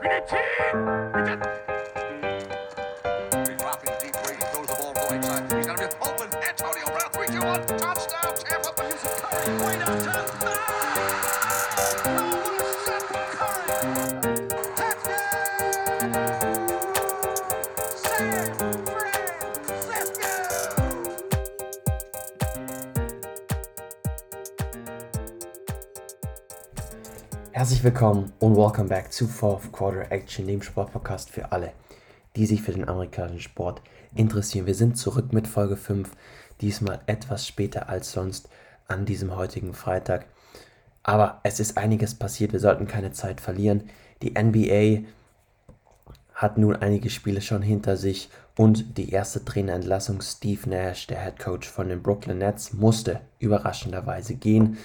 그렇지! 그렇 Herzlich willkommen und welcome back zu Fourth Quarter Action, dem Sportpodcast für alle, die sich für den amerikanischen Sport interessieren. Wir sind zurück mit Folge 5, diesmal etwas später als sonst an diesem heutigen Freitag. Aber es ist einiges passiert, wir sollten keine Zeit verlieren. Die NBA hat nun einige Spiele schon hinter sich und die erste Trainerentlassung Steve Nash, der Head Coach von den Brooklyn Nets, musste überraschenderweise gehen.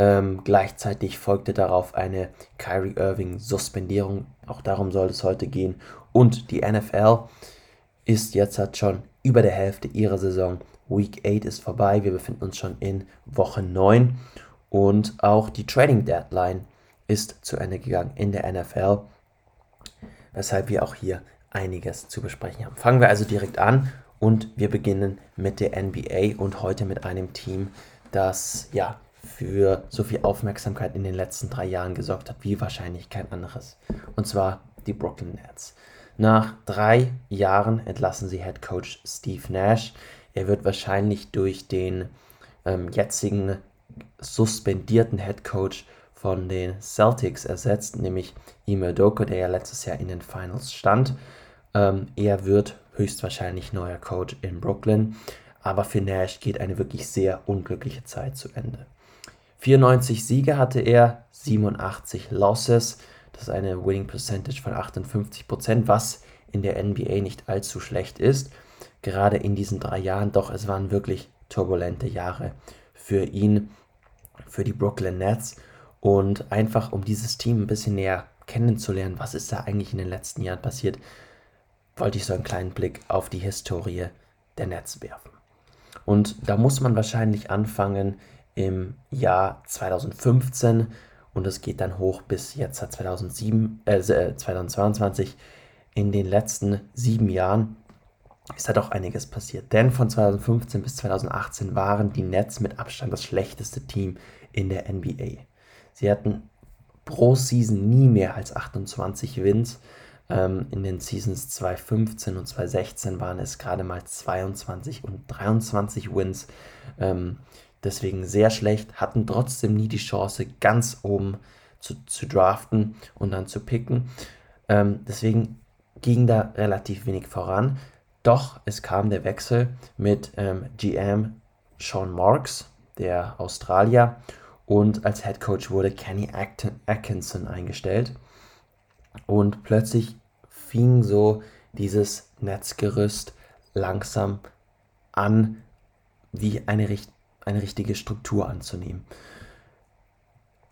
Ähm, gleichzeitig folgte darauf eine Kyrie Irving Suspendierung. Auch darum soll es heute gehen. Und die NFL ist jetzt hat schon über der Hälfte ihrer Saison. Week 8 ist vorbei. Wir befinden uns schon in Woche 9. Und auch die Trading Deadline ist zu Ende gegangen in der NFL. Weshalb wir auch hier einiges zu besprechen haben. Fangen wir also direkt an und wir beginnen mit der NBA und heute mit einem Team, das ja für so viel Aufmerksamkeit in den letzten drei Jahren gesorgt hat, wie wahrscheinlich kein anderes. Und zwar die Brooklyn Nets. Nach drei Jahren entlassen sie Head Coach Steve Nash. Er wird wahrscheinlich durch den ähm, jetzigen suspendierten Head Coach von den Celtics ersetzt, nämlich Ime Doko, der ja letztes Jahr in den Finals stand. Ähm, er wird höchstwahrscheinlich neuer Coach in Brooklyn, aber für Nash geht eine wirklich sehr unglückliche Zeit zu Ende. 94 Siege hatte er, 87 Losses. Das ist eine Winning Percentage von 58%, was in der NBA nicht allzu schlecht ist. Gerade in diesen drei Jahren, doch es waren wirklich turbulente Jahre für ihn, für die Brooklyn Nets. Und einfach um dieses Team ein bisschen näher kennenzulernen, was ist da eigentlich in den letzten Jahren passiert, wollte ich so einen kleinen Blick auf die Historie der Nets werfen. Und da muss man wahrscheinlich anfangen im Jahr 2015 und es geht dann hoch bis jetzt 2007, äh, 2022. Äh, In den letzten sieben Jahren ist da doch einiges passiert. Denn von 2015 bis 2018 waren die Nets mit Abstand das schlechteste Team in der NBA. Sie hatten pro Season nie mehr als 28 Wins. Ähm, in den Seasons 2015 und 2016 waren es gerade mal 22 und 23 Wins. Ähm, deswegen sehr schlecht, hatten trotzdem nie die Chance, ganz oben zu, zu draften und dann zu picken. Ähm, deswegen ging da relativ wenig voran. Doch es kam der Wechsel mit ähm, GM Sean Marks, der Australier, und als Head Coach wurde Kenny Atkinson eingestellt. Und plötzlich fing so dieses Netzgerüst langsam an, wie eine, eine richtige Struktur anzunehmen.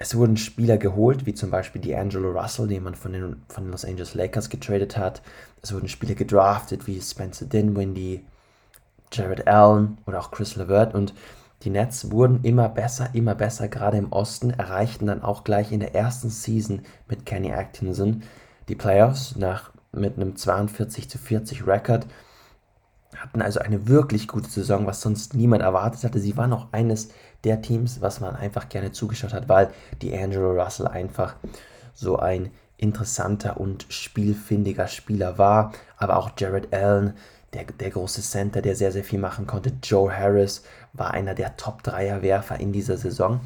Es wurden Spieler geholt, wie zum Beispiel D'Angelo Russell, den man von den, von den Los Angeles Lakers getradet hat. Es wurden Spieler gedraftet, wie Spencer Dinwiddie, Jared Allen oder auch Chris LeVert. Und die Nets wurden immer besser, immer besser, gerade im Osten, erreichten dann auch gleich in der ersten Season mit Kenny Atkinson die Playoffs nach, mit einem 42 zu 40 Rekord hatten also eine wirklich gute Saison, was sonst niemand erwartet hatte. Sie waren auch eines der Teams, was man einfach gerne zugeschaut hat, weil die Angelo Russell einfach so ein interessanter und spielfindiger Spieler war. Aber auch Jared Allen, der, der große Center, der sehr, sehr viel machen konnte. Joe Harris war einer der Top-Dreier-Werfer in dieser Saison.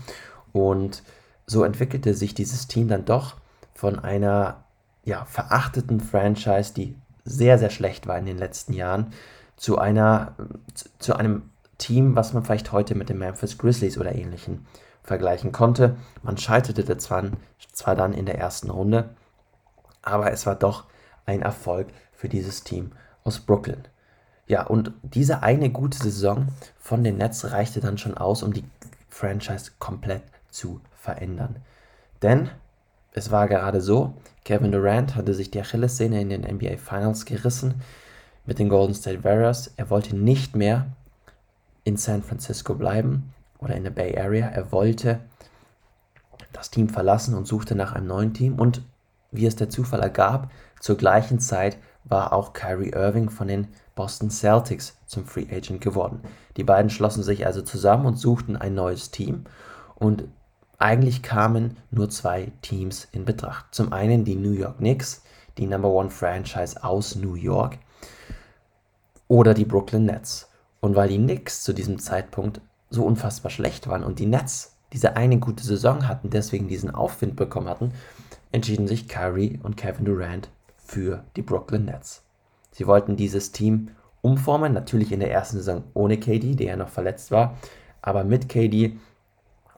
Und so entwickelte sich dieses Team dann doch von einer ja, verachteten Franchise, die sehr, sehr schlecht war in den letzten Jahren, zu einer, zu einem Team, was man vielleicht heute mit den Memphis Grizzlies oder ähnlichen vergleichen konnte. Man scheiterte zwar, zwar dann in der ersten Runde, aber es war doch ein Erfolg für dieses Team aus Brooklyn. Ja, und diese eine gute Saison von den Nets reichte dann schon aus, um die Franchise komplett zu verändern. Denn es war gerade so, Kevin Durant hatte sich die Achillessehne in den NBA Finals gerissen mit den Golden State Warriors. Er wollte nicht mehr in San Francisco bleiben oder in der Bay Area. Er wollte das Team verlassen und suchte nach einem neuen Team. Und wie es der Zufall ergab, zur gleichen Zeit war auch Kyrie Irving von den Boston Celtics zum Free Agent geworden. Die beiden schlossen sich also zusammen und suchten ein neues Team. Und eigentlich kamen nur zwei Teams in Betracht. Zum einen die New York Knicks, die Number One Franchise aus New York, oder die Brooklyn Nets. Und weil die Knicks zu diesem Zeitpunkt so unfassbar schlecht waren und die Nets diese eine gute Saison hatten, deswegen diesen Aufwind bekommen hatten, entschieden sich Kyrie und Kevin Durant für die Brooklyn Nets. Sie wollten dieses Team umformen, natürlich in der ersten Saison ohne KD, der ja noch verletzt war, aber mit KD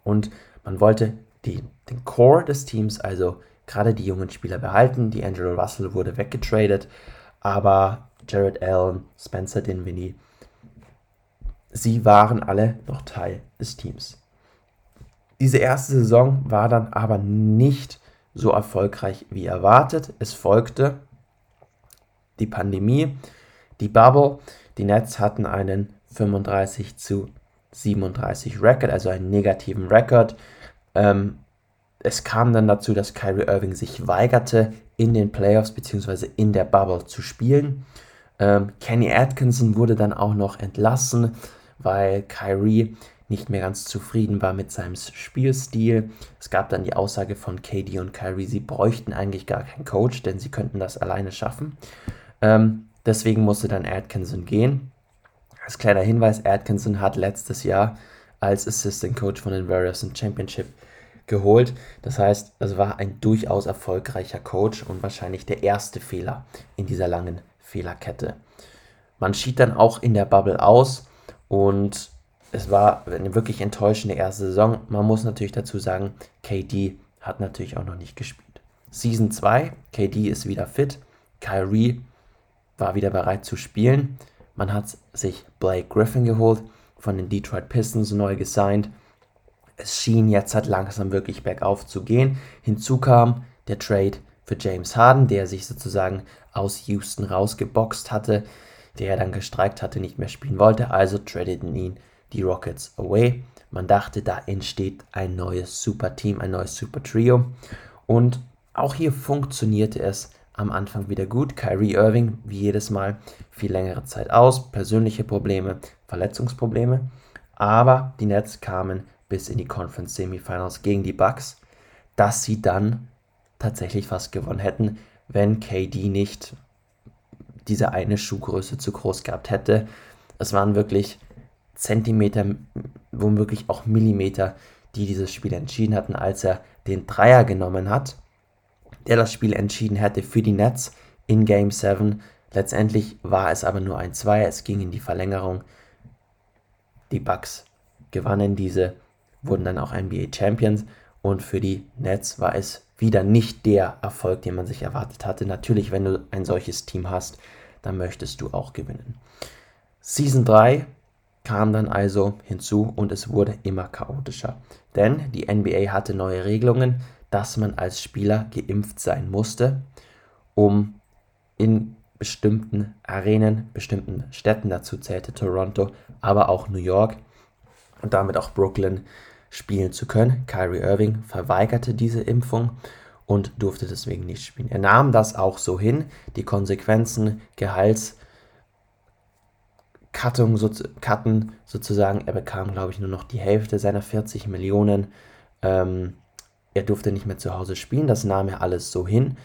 und man wollte die, den Core des Teams, also gerade die jungen Spieler behalten. Die Angelo Russell wurde weggetradet, aber Jared Allen, Spencer Dinwiddie, sie waren alle noch Teil des Teams. Diese erste Saison war dann aber nicht so erfolgreich wie erwartet. Es folgte die Pandemie, die Bubble. Die Nets hatten einen 35 zu 37 Record, also einen negativen Record. Ähm, es kam dann dazu, dass Kyrie Irving sich weigerte, in den Playoffs bzw. in der Bubble zu spielen. Ähm, Kenny Atkinson wurde dann auch noch entlassen, weil Kyrie nicht mehr ganz zufrieden war mit seinem Spielstil. Es gab dann die Aussage von KD und Kyrie, sie bräuchten eigentlich gar keinen Coach, denn sie könnten das alleine schaffen. Ähm, deswegen musste dann Atkinson gehen. Als kleiner Hinweis, Atkinson hat letztes Jahr als Assistant Coach von den Warriors ein Championship geholt. Das heißt, es war ein durchaus erfolgreicher Coach und wahrscheinlich der erste Fehler in dieser langen Fehlerkette. Man schied dann auch in der Bubble aus und es war eine wirklich enttäuschende erste Saison. Man muss natürlich dazu sagen, KD hat natürlich auch noch nicht gespielt. Season 2, KD ist wieder fit, Kyrie war wieder bereit zu spielen. Man hat sich Blake Griffin geholt, von den Detroit Pistons neu gesigned. Es schien jetzt halt langsam wirklich bergauf zu gehen. Hinzu kam der Trade für James Harden, der sich sozusagen aus Houston rausgeboxt hatte, der dann gestreikt hatte, nicht mehr spielen wollte. Also tradeten ihn die Rockets away. Man dachte, da entsteht ein neues Super-Team, ein neues Super-Trio. Und auch hier funktionierte es am Anfang wieder gut. Kyrie Irving, wie jedes Mal, viel längere Zeit aus, persönliche Probleme, Verletzungsprobleme. Aber die Nets kamen bis in die Conference Semifinals gegen die Bucks, dass sie dann tatsächlich fast gewonnen hätten, wenn KD nicht diese eine Schuhgröße zu groß gehabt hätte. Es waren wirklich Zentimeter, womöglich auch Millimeter, die dieses Spiel entschieden hatten, als er den Dreier genommen hat der das Spiel entschieden hätte für die Nets in Game 7. Letztendlich war es aber nur ein 2, es ging in die Verlängerung. Die Bucks gewannen diese, wurden dann auch NBA Champions und für die Nets war es wieder nicht der Erfolg, den man sich erwartet hatte. Natürlich, wenn du ein solches Team hast, dann möchtest du auch gewinnen. Season 3 kam dann also hinzu und es wurde immer chaotischer. Denn die NBA hatte neue Regelungen, dass man als Spieler geimpft sein musste, um in bestimmten Arenen, bestimmten Städten, dazu zählte Toronto, aber auch New York und damit auch Brooklyn spielen zu können. Kyrie Irving verweigerte diese Impfung und durfte deswegen nicht spielen. Er nahm das auch so hin, die Konsequenzen, Gehalts, Cutting, sozusagen. Er bekam, glaube ich, nur noch die Hälfte seiner 40 Millionen ähm, er durfte nicht mehr zu Hause spielen, das nahm er alles so hin.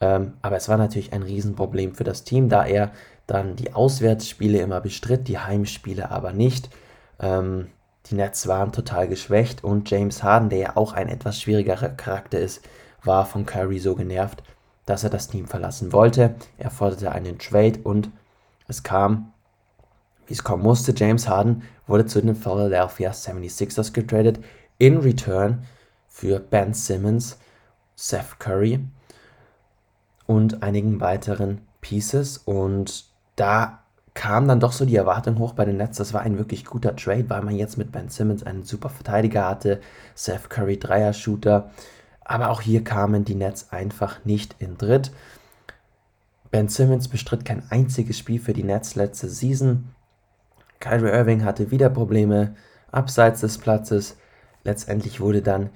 Ähm, aber es war natürlich ein Riesenproblem für das Team, da er dann die Auswärtsspiele immer bestritt, die Heimspiele aber nicht. Ähm, die Nets waren total geschwächt und James Harden, der ja auch ein etwas schwierigerer Charakter ist, war von Curry so genervt, dass er das Team verlassen wollte. Er forderte einen Trade und es kam, wie es kommen musste. James Harden wurde zu den Philadelphia 76ers getradet. In return für Ben Simmons, Seth Curry und einigen weiteren Pieces. Und da kam dann doch so die Erwartung hoch bei den Nets. Das war ein wirklich guter Trade, weil man jetzt mit Ben Simmons einen super Verteidiger hatte, Seth Curry Dreier-Shooter. Aber auch hier kamen die Nets einfach nicht in Dritt. Ben Simmons bestritt kein einziges Spiel für die Nets letzte Season. Kyrie Irving hatte wieder Probleme abseits des Platzes. Letztendlich wurde dann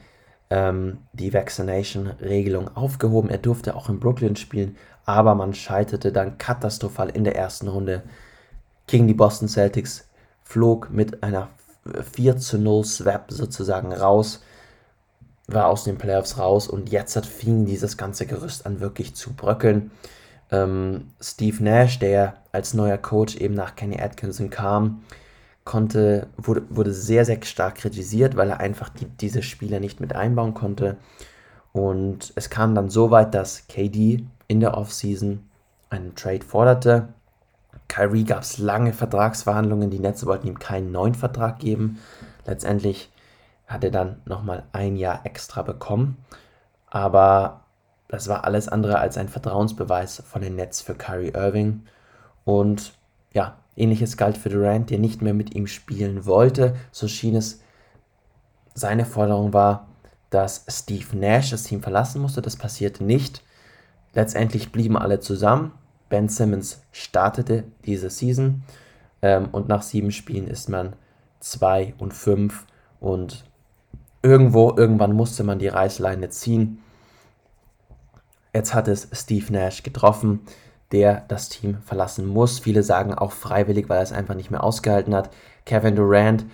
ähm, die Vaccination-Regelung aufgehoben. Er durfte auch in Brooklyn spielen, aber man scheiterte dann katastrophal in der ersten Runde gegen die Boston Celtics, flog mit einer 4 zu 0 Swap sozusagen raus, war aus den Playoffs raus und jetzt hat fing dieses ganze Gerüst an wirklich zu bröckeln. Ähm, Steve Nash, der als neuer Coach eben nach Kenny Atkinson kam, konnte, wurde, wurde sehr, sehr stark kritisiert, weil er einfach die, diese Spieler nicht mit einbauen konnte. Und es kam dann so weit, dass KD in der Offseason einen Trade forderte. Kyrie gab es lange Vertragsverhandlungen, die Netze wollten ihm keinen neuen Vertrag geben. Letztendlich hat er dann nochmal ein Jahr extra bekommen. Aber das war alles andere als ein Vertrauensbeweis von den Nets für Kyrie Irving. Und ja, ähnliches galt für Durant, der nicht mehr mit ihm spielen wollte. So schien es, seine Forderung war, dass Steve Nash das Team verlassen musste. Das passierte nicht. Letztendlich blieben alle zusammen. Ben Simmons startete diese Season ähm, und nach sieben Spielen ist man 2 und 5 und irgendwo, irgendwann musste man die Reißleine ziehen. Jetzt hat es Steve Nash getroffen, der das Team verlassen muss. Viele sagen auch freiwillig, weil er es einfach nicht mehr ausgehalten hat. Kevin Durant,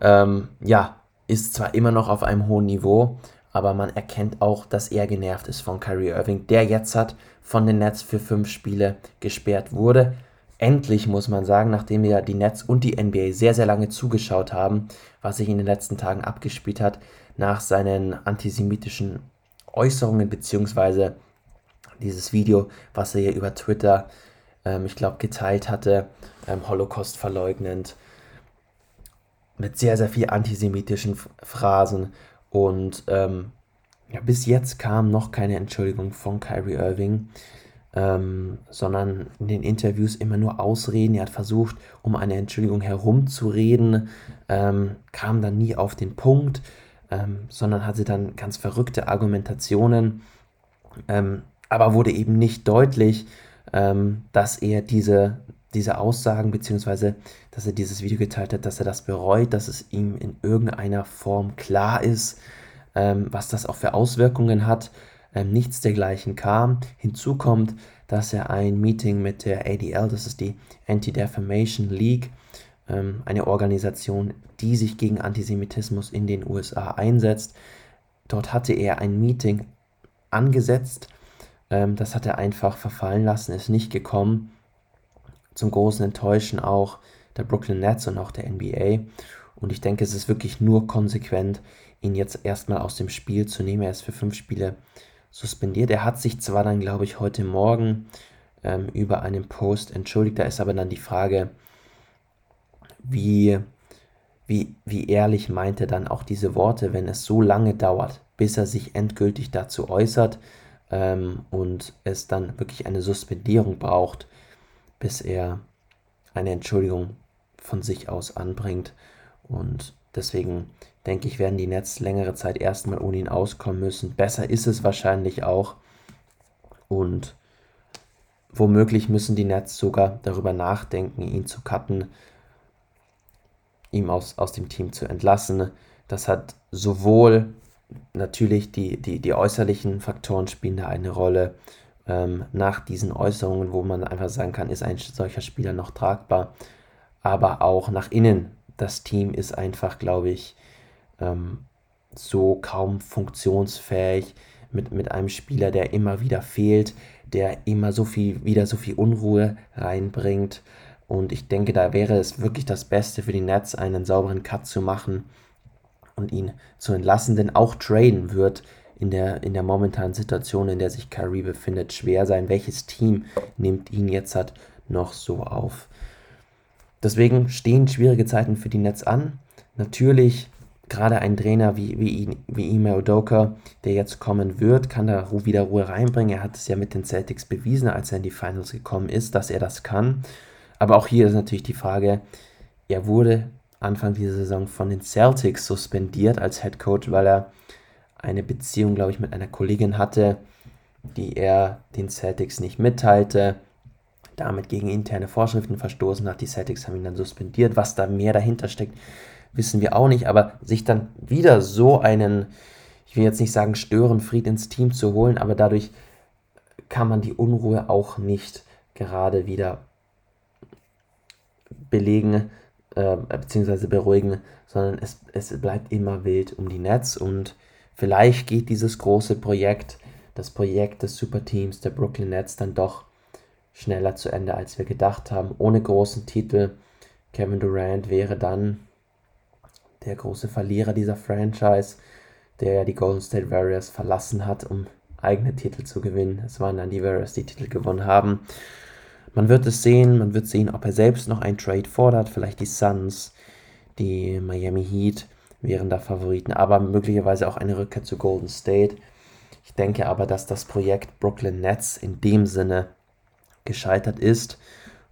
ähm, ja, ist zwar immer noch auf einem hohen Niveau, aber man erkennt auch, dass er genervt ist von Kyrie Irving, der jetzt hat von den Nets für fünf Spiele gesperrt wurde. Endlich muss man sagen, nachdem ja die Nets und die NBA sehr, sehr lange zugeschaut haben, was sich in den letzten Tagen abgespielt hat, nach seinen antisemitischen Äußerungen beziehungsweise dieses Video, was er hier über Twitter, ähm, ich glaube, geteilt hatte, ähm, Holocaust verleugnend, mit sehr, sehr viel antisemitischen Phrasen. Und ähm, ja, bis jetzt kam noch keine Entschuldigung von Kyrie Irving, ähm, sondern in den Interviews immer nur Ausreden. Er hat versucht, um eine Entschuldigung herumzureden, ähm, kam dann nie auf den Punkt, ähm, sondern hatte dann ganz verrückte Argumentationen. Ähm, aber wurde eben nicht deutlich, ähm, dass er diese, diese Aussagen, beziehungsweise dass er dieses Video geteilt hat, dass er das bereut, dass es ihm in irgendeiner Form klar ist, ähm, was das auch für Auswirkungen hat. Ähm, nichts dergleichen kam. Hinzu kommt, dass er ein Meeting mit der ADL, das ist die Anti-Defamation League, ähm, eine Organisation, die sich gegen Antisemitismus in den USA einsetzt. Dort hatte er ein Meeting angesetzt, ähm, das hat er einfach verfallen lassen, ist nicht gekommen. Zum großen Enttäuschen auch der Brooklyn Nets und auch der NBA. Und ich denke, es ist wirklich nur konsequent, ihn jetzt erstmal aus dem Spiel zu nehmen. Er ist für fünf Spiele suspendiert. Er hat sich zwar dann, glaube ich, heute Morgen ähm, über einen Post entschuldigt. Da ist aber dann die Frage, wie, wie, wie ehrlich meint er dann auch diese Worte, wenn es so lange dauert, bis er sich endgültig dazu äußert ähm, und es dann wirklich eine Suspendierung braucht, bis er eine Entschuldigung von sich aus anbringt. Und deswegen denke ich, werden die Nets längere Zeit erstmal ohne ihn auskommen müssen. Besser ist es wahrscheinlich auch. Und womöglich müssen die Nets sogar darüber nachdenken, ihn zu cutten, ihm aus, aus dem Team zu entlassen. Das hat sowohl natürlich die, die, die äußerlichen Faktoren spielen da eine Rolle. Ähm, nach diesen Äußerungen, wo man einfach sagen kann, ist ein solcher Spieler noch tragbar, aber auch nach innen. Das Team ist einfach, glaube ich, ähm, so kaum funktionsfähig mit, mit einem Spieler, der immer wieder fehlt, der immer so viel, wieder so viel Unruhe reinbringt. Und ich denke, da wäre es wirklich das Beste für die Nets, einen sauberen Cut zu machen und ihn zu entlassen, denn auch traden wird in der, in der momentanen Situation, in der sich Kyrie befindet, schwer sein. Welches Team nimmt ihn jetzt hat noch so auf? Deswegen stehen schwierige Zeiten für die Nets an. Natürlich, gerade ein Trainer wie, wie, wie Ime Udoka, der jetzt kommen wird, kann da wieder Ruhe reinbringen. Er hat es ja mit den Celtics bewiesen, als er in die Finals gekommen ist, dass er das kann. Aber auch hier ist natürlich die Frage, er wurde Anfang dieser Saison von den Celtics suspendiert als Head Coach, weil er eine Beziehung, glaube ich, mit einer Kollegin hatte, die er den Celtics nicht mitteilte, damit gegen interne Vorschriften verstoßen hat. Die Celtics haben ihn dann suspendiert. Was da mehr dahinter steckt, wissen wir auch nicht. Aber sich dann wieder so einen ich will jetzt nicht sagen, Störenfried ins Team zu holen, aber dadurch kann man die Unruhe auch nicht gerade wieder belegen äh, bzw. beruhigen, sondern es, es bleibt immer wild um die Nets und vielleicht geht dieses große Projekt, das Projekt des Superteams der Brooklyn Nets dann doch schneller zu Ende, als wir gedacht haben. Ohne großen Titel. Kevin Durant wäre dann der große Verlierer dieser Franchise, der die Golden State Warriors verlassen hat, um eigene Titel zu gewinnen. Es waren dann die Warriors, die Titel gewonnen haben. Man wird es sehen, man wird sehen, ob er selbst noch einen Trade fordert. Vielleicht die Suns, die Miami Heat wären da Favoriten, aber möglicherweise auch eine Rückkehr zu Golden State. Ich denke aber, dass das Projekt Brooklyn Nets in dem Sinne gescheitert ist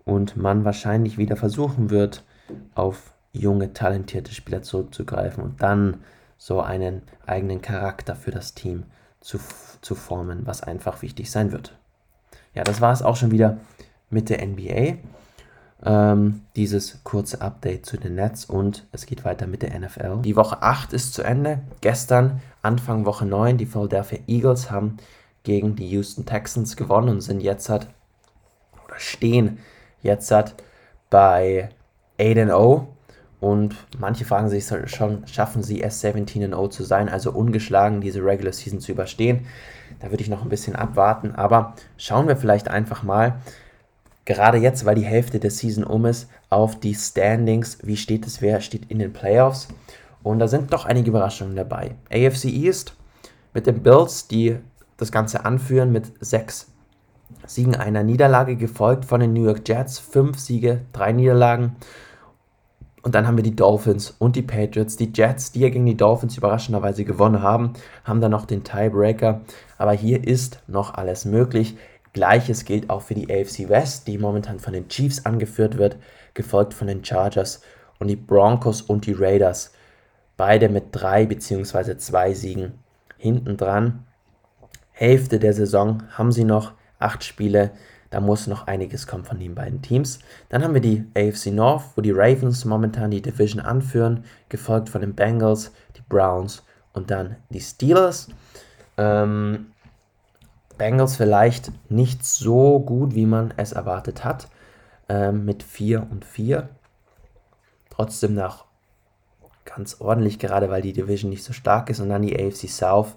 und man wahrscheinlich wieder versuchen wird, auf junge, talentierte Spieler zurückzugreifen und dann so einen eigenen Charakter für das Team zu, zu formen, was einfach wichtig sein wird. Ja, das war es auch schon wieder mit der NBA. Ähm, dieses kurze Update zu den Nets und es geht weiter mit der NFL. Die Woche 8 ist zu Ende. Gestern, Anfang Woche 9, die Philadelphia Eagles haben gegen die Houston Texans gewonnen und sind jetzt halt, oder stehen jetzt halt bei 8-0. Und manche fragen sich schon, schaffen sie es 17-0 zu sein, also ungeschlagen diese Regular Season zu überstehen. Da würde ich noch ein bisschen abwarten, aber schauen wir vielleicht einfach mal, gerade jetzt, weil die Hälfte der Season um ist, auf die Standings. Wie steht es? Wer steht in den Playoffs? Und da sind doch einige Überraschungen dabei. AFC East mit den Bills, die das Ganze anführen mit sechs Siegen einer Niederlage, gefolgt von den New York Jets. Fünf Siege, drei Niederlagen. Und dann haben wir die Dolphins und die Patriots. Die Jets, die ja gegen die Dolphins überraschenderweise gewonnen haben, haben dann noch den Tiebreaker. Aber hier ist noch alles möglich. Gleiches gilt auch für die AFC West, die momentan von den Chiefs angeführt wird, gefolgt von den Chargers und die Broncos und die Raiders. Beide mit drei bzw. zwei Siegen hinten dran. Hälfte der Saison haben sie noch, acht Spiele. Da muss noch einiges kommen von den beiden Teams. Dann haben wir die AFC North, wo die Ravens momentan die Division anführen, gefolgt von den Bengals, die Browns und dann die Steelers. Ähm, Bengals vielleicht nicht so gut, wie man es erwartet hat, ähm, mit 4 und 4. Trotzdem noch ganz ordentlich, gerade weil die Division nicht so stark ist. Und dann die AFC South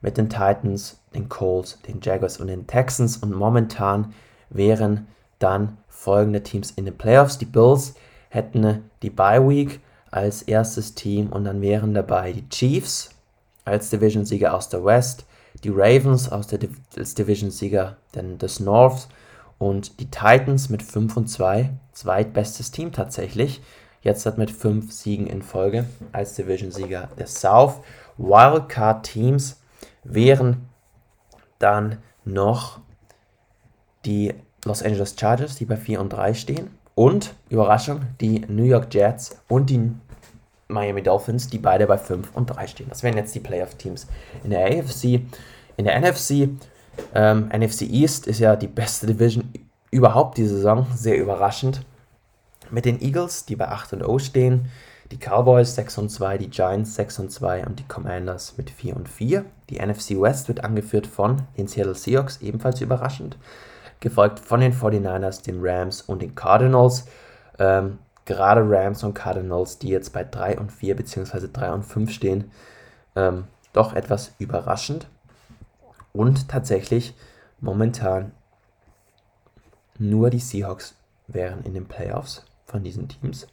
mit den Titans, den Colts, den Jaguars und den Texans. Und momentan wären dann folgende Teams in den Playoffs. Die Bills hätten die Bye Week als erstes Team und dann wären dabei die Chiefs als Division-Sieger aus der West, die Ravens aus der als Division-Sieger des Norths und die Titans mit 5 und 2, zweitbestes Team tatsächlich. Jetzt hat mit 5 Siegen in Folge als Division-Sieger des South. Wildcard-Teams wären dann noch die Los Angeles Chargers, die bei 4 und 3 stehen. Und, Überraschung, die New York Jets und die Miami Dolphins, die beide bei 5 und 3 stehen. Das wären jetzt die Playoff-Teams. In der AFC, in der NFC, ähm, NFC East ist ja die beste Division überhaupt die Saison, sehr überraschend. Mit den Eagles, die bei 8 und 0 stehen, die Cowboys 6 und 2, die Giants 6 und 2 und die Commanders mit 4 und 4. Die NFC West wird angeführt von den Seattle Seahawks, ebenfalls überraschend. Gefolgt von den 49ers, den Rams und den Cardinals. Ähm, gerade Rams und Cardinals, die jetzt bei 3 und 4 bzw. 3 und 5 stehen, ähm, doch etwas überraschend. Und tatsächlich momentan nur die Seahawks wären in den Playoffs von diesen Teams.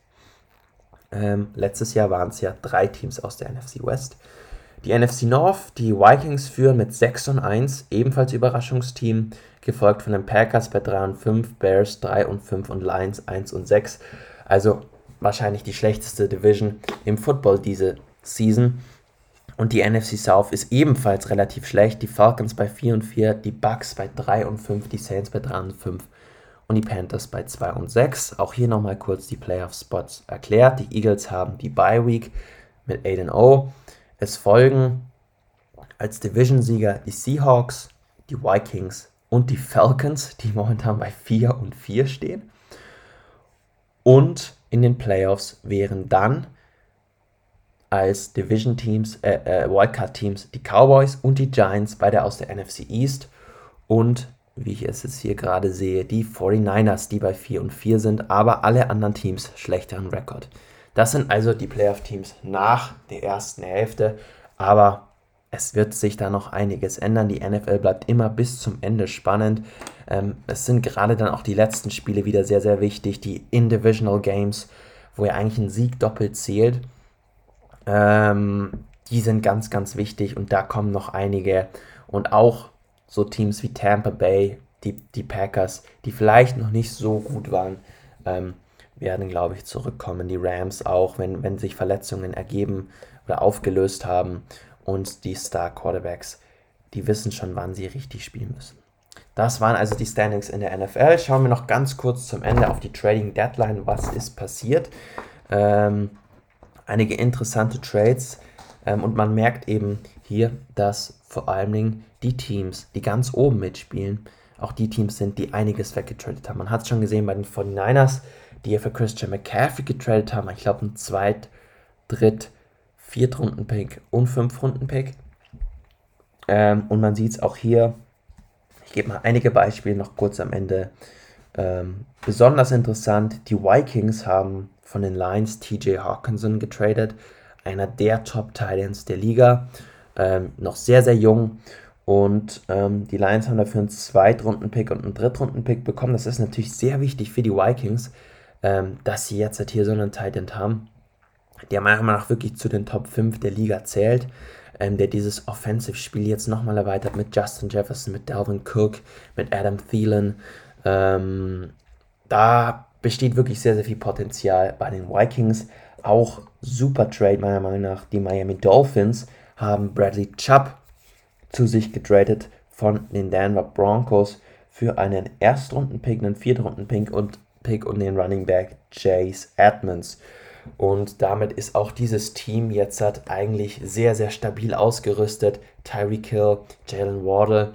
Ähm, letztes Jahr waren es ja drei Teams aus der NFC West. Die NFC North, die Vikings führen mit 6 und 1, ebenfalls Überraschungsteam, gefolgt von den Packers bei 3 und 5, Bears 3 und 5 und Lions 1 und 6. Also wahrscheinlich die schlechteste Division im Football diese Season. Und die NFC South ist ebenfalls relativ schlecht. Die Falcons bei 4 und 4, die Bucks bei 3 und 5, die Saints bei 3 und 5 und die Panthers bei 2 und 6. Auch hier nochmal kurz die Playoff-Spots erklärt. Die Eagles haben die Bye Week mit 8 und 0. Es folgen als Division-Sieger die Seahawks, die Vikings und die Falcons, die momentan bei 4 und 4 stehen. Und in den Playoffs wären dann als Division-Teams, äh, äh, Wildcard-Teams die Cowboys und die Giants, beide aus der NFC East. Und wie ich es jetzt hier gerade sehe, die 49ers, die bei 4 und 4 sind, aber alle anderen Teams schlechteren Rekord. Das sind also die Playoff-Teams nach der ersten Hälfte, aber es wird sich da noch einiges ändern. Die NFL bleibt immer bis zum Ende spannend. Ähm, es sind gerade dann auch die letzten Spiele wieder sehr, sehr wichtig. Die Indivisional Games, wo ja eigentlich ein Sieg doppelt zählt. Ähm, die sind ganz, ganz wichtig und da kommen noch einige. Und auch so Teams wie Tampa Bay, die, die Packers, die vielleicht noch nicht so gut waren, ähm, werden, glaube ich, zurückkommen. Die Rams auch, wenn, wenn sich Verletzungen ergeben oder aufgelöst haben. Und die Star Quarterbacks, die wissen schon, wann sie richtig spielen müssen. Das waren also die Standings in der NFL. Schauen wir noch ganz kurz zum Ende auf die Trading Deadline. Was ist passiert? Ähm, einige interessante Trades. Ähm, und man merkt eben hier, dass vor allen Dingen die Teams, die ganz oben mitspielen, auch die Teams sind, die einiges weggetradet haben. Man hat es schon gesehen bei den 49ers, die ja für Christian McCaffrey getradet haben. Ich glaube, ein Zweit-, Dritt-, Viertrunden-Pick und Fünf-Runden-Pick. Ähm, und man sieht es auch hier. Ich gebe mal einige Beispiele noch kurz am Ende. Ähm, besonders interessant, die Vikings haben von den Lions TJ Hawkinson getradet, einer der Top-Titans der Liga, ähm, noch sehr, sehr jung und ähm, die Lions haben dafür einen Zweitrunden-Pick und einen Drittrunden-Pick bekommen. Das ist natürlich sehr wichtig für die Vikings, ähm, dass sie jetzt halt hier so einen Titan haben, der meiner Meinung nach wirklich zu den Top 5 der Liga zählt. Ähm, der dieses Offensive-Spiel jetzt nochmal erweitert mit Justin Jefferson, mit Dalvin Cook, mit Adam Thielen. Ähm, da besteht wirklich sehr, sehr viel Potenzial bei den Vikings. Auch super Trade meiner Meinung nach. Die Miami Dolphins haben Bradley Chubb zu sich getradet von den Denver Broncos für einen Erstrunden-Pick, einen Viertrunden-Pick und, Pick und den Running Back Chase Edmonds. Und damit ist auch dieses Team jetzt hat eigentlich sehr, sehr stabil ausgerüstet. Tyreek Hill, Jalen Wardle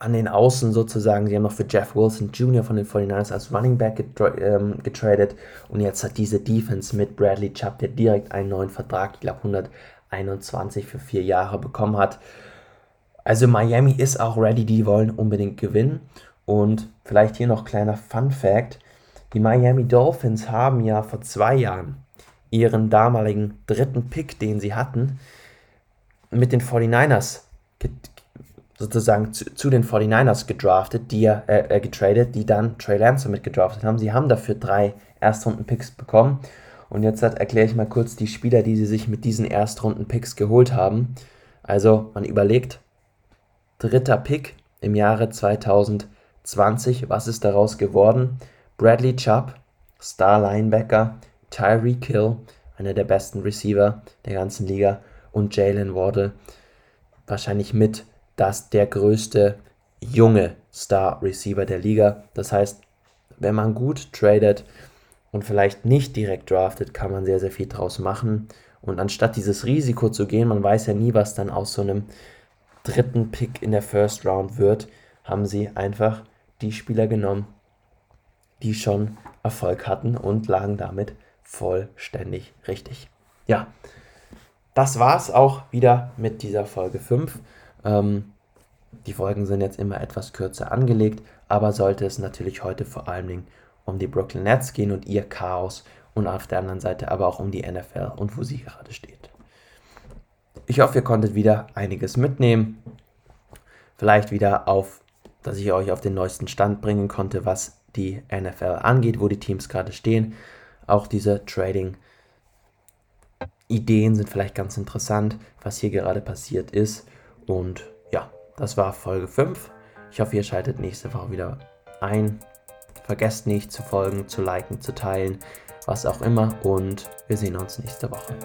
an den Außen sozusagen. Sie haben noch für Jeff Wilson Jr. von den 49ers als Running Back getra ähm, getradet. Und jetzt hat diese Defense mit Bradley Chubb, der direkt einen neuen Vertrag, ich glaube 121 für vier Jahre bekommen hat, also Miami ist auch ready, die wollen unbedingt gewinnen. Und vielleicht hier noch kleiner Fun Fact. Die Miami Dolphins haben ja vor zwei Jahren ihren damaligen dritten Pick, den sie hatten, mit den 49ers sozusagen zu, zu, den 49ers gedraftet, die äh, äh, getradet, die dann Trey Lance mit gedraftet haben. Sie haben dafür drei Erstrunden-Picks bekommen. Und jetzt erkläre ich mal kurz die Spieler, die sie sich mit diesen Erstrunden-Picks geholt haben. Also man überlegt, dritter Pick im Jahre 2020. Was ist daraus geworden? Bradley Chubb, Star Linebacker, Tyreek Hill, einer der besten Receiver der ganzen Liga und Jalen Wardle, wahrscheinlich mit das der größte junge Star Receiver der Liga. Das heißt, wenn man gut tradet und vielleicht nicht direkt draftet, kann man sehr, sehr viel draus machen. Und anstatt dieses Risiko zu gehen, man weiß ja nie, was dann aus so einem dritten Pick in der First Round wird, haben sie einfach die Spieler genommen, die schon Erfolg hatten und lagen damit vollständig richtig. Ja, das war es auch wieder mit dieser Folge 5. Ähm, die Folgen sind jetzt immer etwas kürzer angelegt, aber sollte es natürlich heute vor allen Dingen um die Brooklyn Nets gehen und ihr Chaos und auf der anderen Seite aber auch um die NFL und wo sie gerade steht. Ich hoffe, ihr konntet wieder einiges mitnehmen. Vielleicht wieder auf, dass ich euch auf den neuesten Stand bringen konnte, was die NFL angeht, wo die Teams gerade stehen. Auch diese Trading Ideen sind vielleicht ganz interessant, was hier gerade passiert ist. Und ja, das war Folge 5. Ich hoffe, ihr schaltet nächste Woche wieder ein. Vergesst nicht zu folgen, zu liken, zu teilen, was auch immer. Und wir sehen uns nächste Woche.